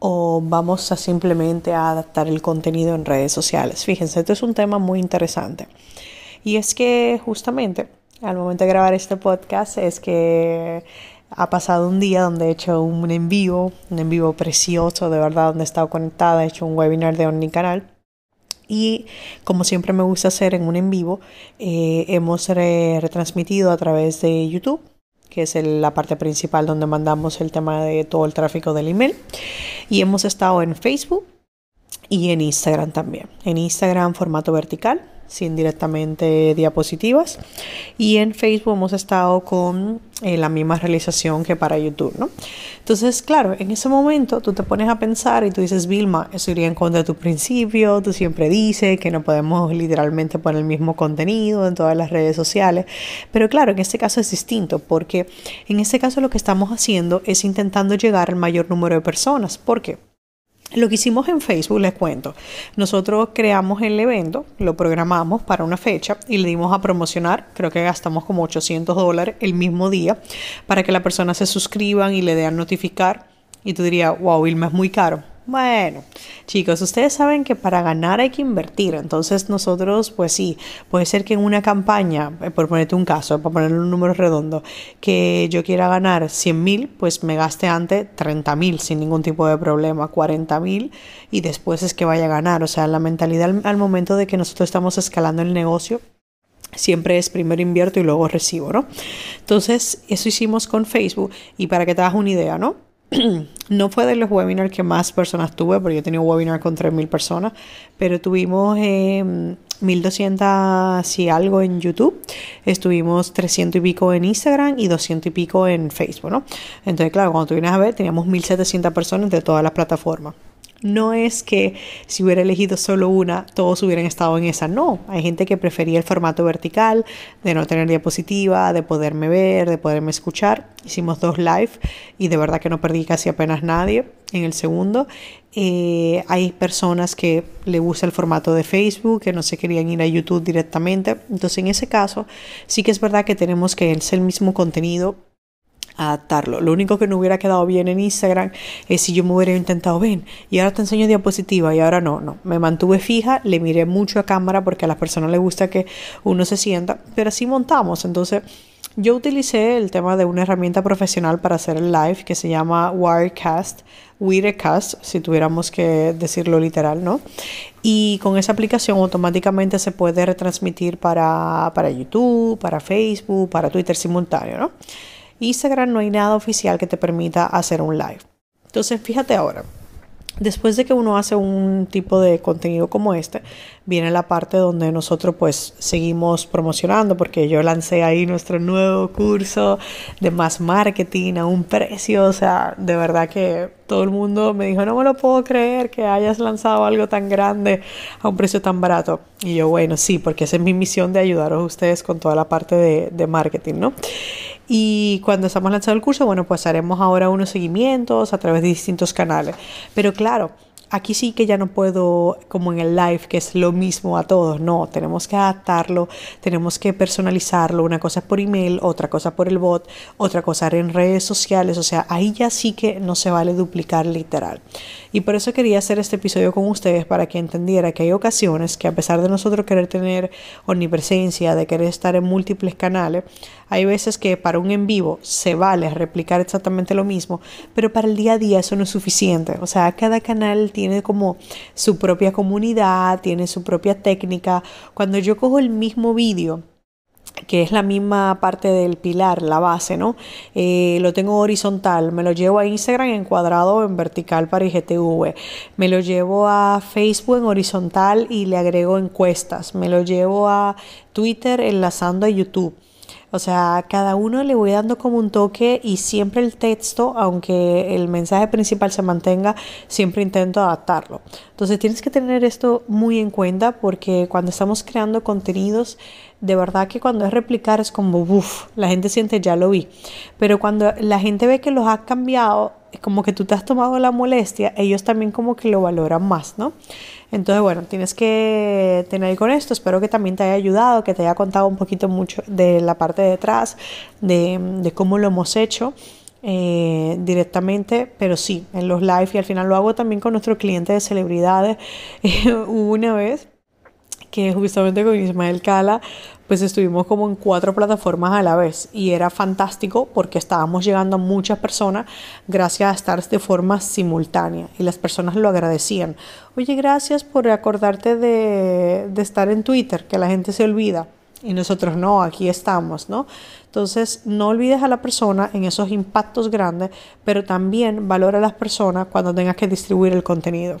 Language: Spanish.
o vamos a simplemente adaptar el contenido en redes sociales? Fíjense, esto es un tema muy interesante. Y es que justamente al momento de grabar este podcast es que ha pasado un día donde he hecho un en vivo, un en vivo precioso, de verdad, donde he estado conectada, he hecho un webinar de Omnicanal. Y como siempre me gusta hacer en un en vivo, eh, hemos retransmitido a través de YouTube que es la parte principal donde mandamos el tema de todo el tráfico del email. Y hemos estado en Facebook y en Instagram también. En Instagram formato vertical sin directamente diapositivas. Y en Facebook hemos estado con eh, la misma realización que para YouTube, ¿no? Entonces, claro, en ese momento tú te pones a pensar y tú dices, Vilma, eso iría en contra de tu principio, tú siempre dices que no podemos literalmente poner el mismo contenido en todas las redes sociales, pero claro, en este caso es distinto porque en este caso lo que estamos haciendo es intentando llegar al mayor número de personas. ¿Por qué? Lo que hicimos en Facebook, les cuento, nosotros creamos el evento, lo programamos para una fecha y le dimos a promocionar, creo que gastamos como 800 dólares el mismo día para que la persona se suscriban y le den notificar. Y tú dirías, wow, Vilma es muy caro. Bueno, chicos, ustedes saben que para ganar hay que invertir. Entonces nosotros, pues sí, puede ser que en una campaña, eh, por ponerte un caso, para poner un número redondo, que yo quiera ganar 100 mil, pues me gaste antes 30 mil sin ningún tipo de problema, 40 mil y después es que vaya a ganar. O sea, la mentalidad al, momento de que nosotros estamos escalando el negocio siempre es primero invierto y luego recibo, ¿no? Entonces, eso hicimos con Facebook y para que te hagas una idea, ¿no? no fue de los webinars que más personas tuve, porque yo tenía un webinar con 3.000 personas, pero tuvimos 1.200 y algo en YouTube, estuvimos 300 y pico en Instagram y 200 y pico en Facebook, ¿no? Entonces, claro, cuando tú vienes a ver, teníamos 1.700 personas de todas las plataformas. No es que si hubiera elegido solo una, todos hubieran estado en esa. No, hay gente que prefería el formato vertical, de no tener diapositiva, de poderme ver, de poderme escuchar. Hicimos dos live y de verdad que no perdí casi apenas nadie en el segundo. Eh, hay personas que le gusta el formato de Facebook, que no se querían ir a YouTube directamente. Entonces, en ese caso, sí que es verdad que tenemos que hacer el mismo contenido adaptarlo. Lo único que no hubiera quedado bien en Instagram es si yo me hubiera intentado, ven, y ahora te enseño diapositiva y ahora no, no. Me mantuve fija, le miré mucho a cámara porque a las personas les gusta que uno se sienta, pero así montamos. Entonces, yo utilicé el tema de una herramienta profesional para hacer el live que se llama Wirecast, Wirecast, si tuviéramos que decirlo literal, ¿no? Y con esa aplicación automáticamente se puede retransmitir para, para YouTube, para Facebook, para Twitter simultáneo, ¿no? Instagram no hay nada oficial que te permita hacer un live. Entonces, fíjate ahora, después de que uno hace un tipo de contenido como este, viene la parte donde nosotros pues seguimos promocionando porque yo lancé ahí nuestro nuevo curso de más marketing a un precio, o sea, de verdad que todo el mundo me dijo, no me lo puedo creer que hayas lanzado algo tan grande a un precio tan barato. Y yo, bueno, sí, porque esa es mi misión de ayudaros a ustedes con toda la parte de, de marketing, ¿no? Y cuando estamos lanzando el curso, bueno, pues haremos ahora unos seguimientos a través de distintos canales. Pero claro, Aquí sí que ya no puedo, como en el live, que es lo mismo a todos. No, tenemos que adaptarlo, tenemos que personalizarlo. Una cosa por email, otra cosa por el bot, otra cosa en redes sociales. O sea, ahí ya sí que no se vale duplicar literal. Y por eso quería hacer este episodio con ustedes para que entendiera que hay ocasiones que a pesar de nosotros querer tener omnipresencia, de querer estar en múltiples canales, hay veces que para un en vivo se vale replicar exactamente lo mismo, pero para el día a día eso no es suficiente. O sea, cada canal tiene como su propia comunidad, tiene su propia técnica. Cuando yo cojo el mismo vídeo, que es la misma parte del pilar, la base, ¿no? Eh, lo tengo horizontal, me lo llevo a Instagram en cuadrado, en vertical para IGTV, me lo llevo a Facebook en horizontal y le agrego encuestas, me lo llevo a Twitter enlazando a YouTube O sea, cada uno le voy dando como un toque y siempre el texto, aunque el mensaje principal se mantenga, siempre intento adaptarlo. Entonces tienes que tener esto muy en cuenta porque cuando estamos creando contenidos, de verdad que cuando es replicar es como, uff, la gente siente ya lo vi. Pero cuando la gente ve que los has cambiado, como que tú te has tomado la molestia, ellos también como que lo valoran más, ¿no? Entonces, bueno, tienes que tener con esto. Espero que también te haya ayudado, que te haya contado un poquito mucho de la parte de detrás, de, cómo lo hemos hecho. Eh, directamente, pero sí, en los live y al final lo hago también con nuestro cliente de celebridades. Hubo una vez que justamente con Ismael Cala, pues estuvimos como en cuatro plataformas a la vez y era fantástico porque estábamos llegando a muchas personas gracias a estar de forma simultánea y las personas lo agradecían. Oye, gracias por acordarte de, de estar en Twitter, que la gente se olvida. Y nosotros no, aquí estamos, ¿no? Entonces, no olvides a la persona en esos impactos grandes, pero también valora a las personas cuando tengas que distribuir el contenido.